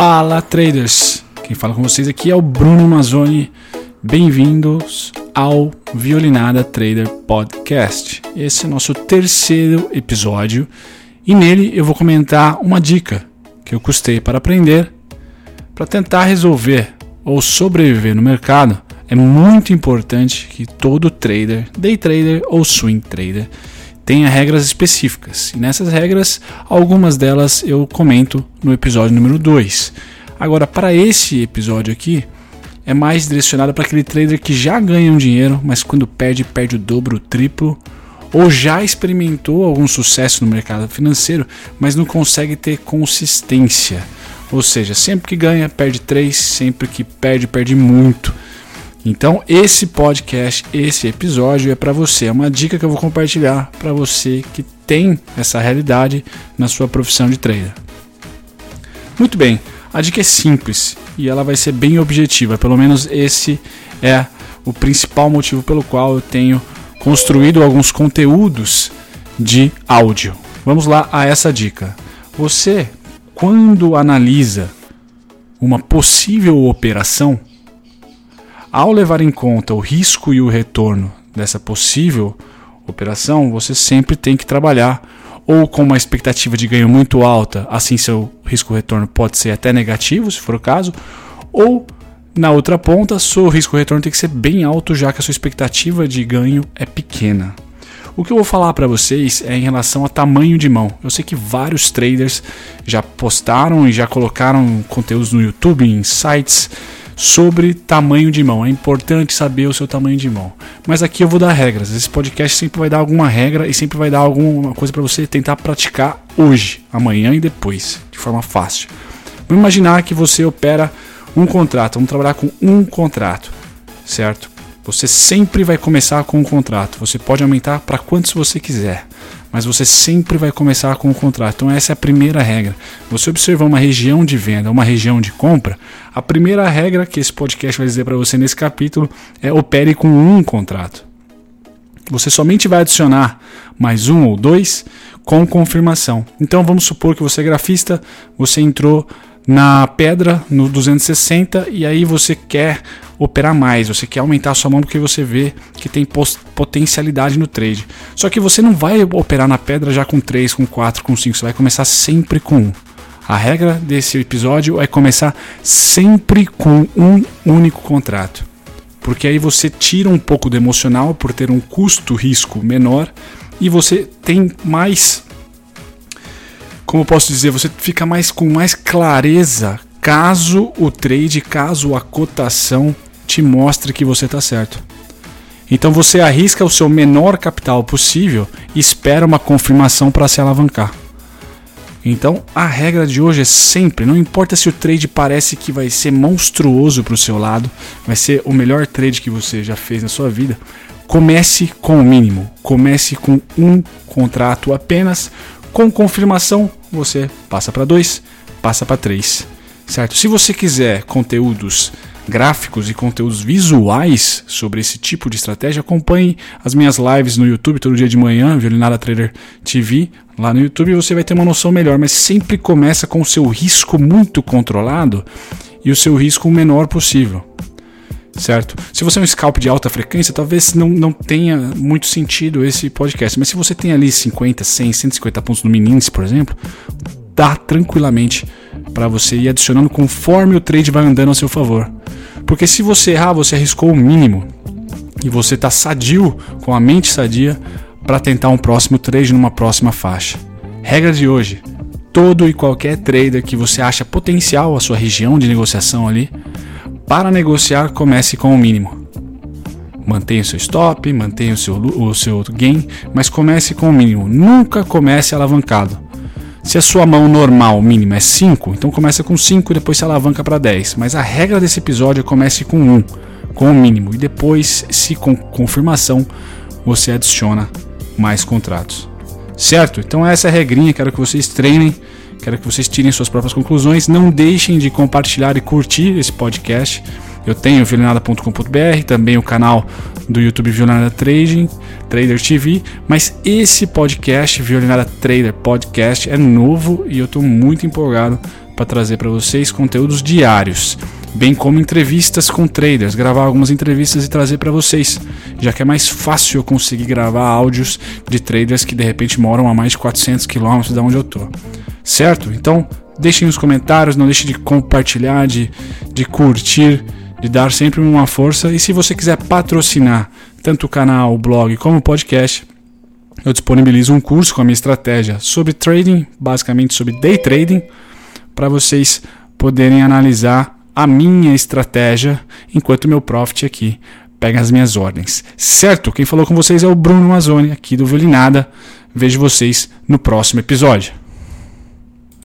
Fala traders! Quem fala com vocês aqui é o Bruno Mazzoni. Bem-vindos ao Violinada Trader Podcast. Esse é nosso terceiro episódio e nele eu vou comentar uma dica que eu custei para aprender para tentar resolver ou sobreviver no mercado. É muito importante que todo trader, day trader ou swing trader, tenha regras específicas. E nessas regras, algumas delas eu comento no episódio número 2. Agora, para esse episódio aqui, é mais direcionado para aquele trader que já ganha um dinheiro, mas quando perde, perde o dobro, o triplo, ou já experimentou algum sucesso no mercado financeiro, mas não consegue ter consistência. Ou seja, sempre que ganha, perde 3, sempre que perde, perde muito. Então, esse podcast, esse episódio é para você, é uma dica que eu vou compartilhar para você que tem essa realidade na sua profissão de trader. Muito bem, a dica é simples e ela vai ser bem objetiva, pelo menos esse é o principal motivo pelo qual eu tenho construído alguns conteúdos de áudio. Vamos lá a essa dica. Você, quando analisa uma possível operação, ao levar em conta o risco e o retorno dessa possível operação, você sempre tem que trabalhar ou com uma expectativa de ganho muito alta, assim seu risco-retorno pode ser até negativo, se for o caso, ou na outra ponta, seu risco-retorno tem que ser bem alto, já que a sua expectativa de ganho é pequena. O que eu vou falar para vocês é em relação a tamanho de mão. Eu sei que vários traders já postaram e já colocaram conteúdos no YouTube, em sites, sobre tamanho de mão. É importante saber o seu tamanho de mão. Mas aqui eu vou dar regras. Esse podcast sempre vai dar alguma regra e sempre vai dar alguma coisa para você tentar praticar hoje, amanhã e depois, de forma fácil. Vamos imaginar que você opera um contrato. Vamos trabalhar com um contrato, certo? Você sempre vai começar com um contrato. Você pode aumentar para quantos você quiser mas você sempre vai começar com o contrato. Então essa é a primeira regra. Você observar uma região de venda, uma região de compra, a primeira regra que esse podcast vai dizer para você nesse capítulo é opere com um contrato. Você somente vai adicionar mais um ou dois com confirmação. Então vamos supor que você é grafista, você entrou na pedra no 260 e aí você quer operar mais, você quer aumentar a sua mão porque você vê que tem potencialidade no trade. Só que você não vai operar na pedra já com 3, com 4, com 5, você vai começar sempre com 1. A regra desse episódio é começar sempre com um único contrato. Porque aí você tira um pouco do emocional por ter um custo-risco menor e você tem mais como eu posso dizer, você fica mais com mais clareza caso o trade, caso a cotação te mostre que você está certo. Então você arrisca o seu menor capital possível e espera uma confirmação para se alavancar. Então a regra de hoje é sempre, não importa se o trade parece que vai ser monstruoso para o seu lado, vai ser o melhor trade que você já fez na sua vida, comece com o mínimo, comece com um contrato apenas, com confirmação você passa para 2, passa para 3, certo? Se você quiser conteúdos gráficos e conteúdos visuais sobre esse tipo de estratégia, acompanhe as minhas lives no YouTube todo dia de manhã, Violinada Trader TV, lá no YouTube você vai ter uma noção melhor, mas sempre começa com o seu risco muito controlado e o seu risco o menor possível. Certo? Se você é um scalp de alta frequência, talvez não, não tenha muito sentido esse podcast. Mas se você tem ali 50, 100, 150 pontos no Minins, por exemplo, dá tranquilamente para você ir adicionando conforme o trade vai andando a seu favor. Porque se você errar, você arriscou o mínimo e você está sadio, com a mente sadia, para tentar um próximo trade numa próxima faixa. Regra de hoje: todo e qualquer trader que você acha potencial a sua região de negociação ali, para negociar comece com o mínimo. Mantenha o seu stop, mantenha o seu, o seu gain, mas comece com o mínimo. Nunca comece alavancado. Se a sua mão normal mínima é 5, então começa com 5 e depois se alavanca para 10. Mas a regra desse episódio é comece com 1, um, com o mínimo. E depois, se com confirmação, você adiciona mais contratos. Certo? Então essa é a regrinha, quero que vocês treinem, quero que vocês tirem suas próprias conclusões. Não deixem de compartilhar e curtir esse podcast. Eu tenho violinada.com.br, também o canal do YouTube Violinada Trading, Trader TV, mas esse podcast, Violinada Trader Podcast, é novo e eu estou muito empolgado para trazer para vocês conteúdos diários, bem como entrevistas com traders, gravar algumas entrevistas e trazer para vocês, já que é mais fácil eu conseguir gravar áudios de traders que de repente moram a mais de 400 quilômetros da onde eu tô. Certo? Então, deixem nos comentários, não deixe de compartilhar, de, de curtir, de dar sempre uma força. E se você quiser patrocinar tanto o canal, o blog como o podcast, eu disponibilizo um curso com a minha estratégia sobre trading, basicamente sobre day trading, para vocês poderem analisar a minha estratégia enquanto meu profit aqui pega as minhas ordens. Certo? Quem falou com vocês é o Bruno Mazzoni, aqui do Violinada. Vejo vocês no próximo episódio.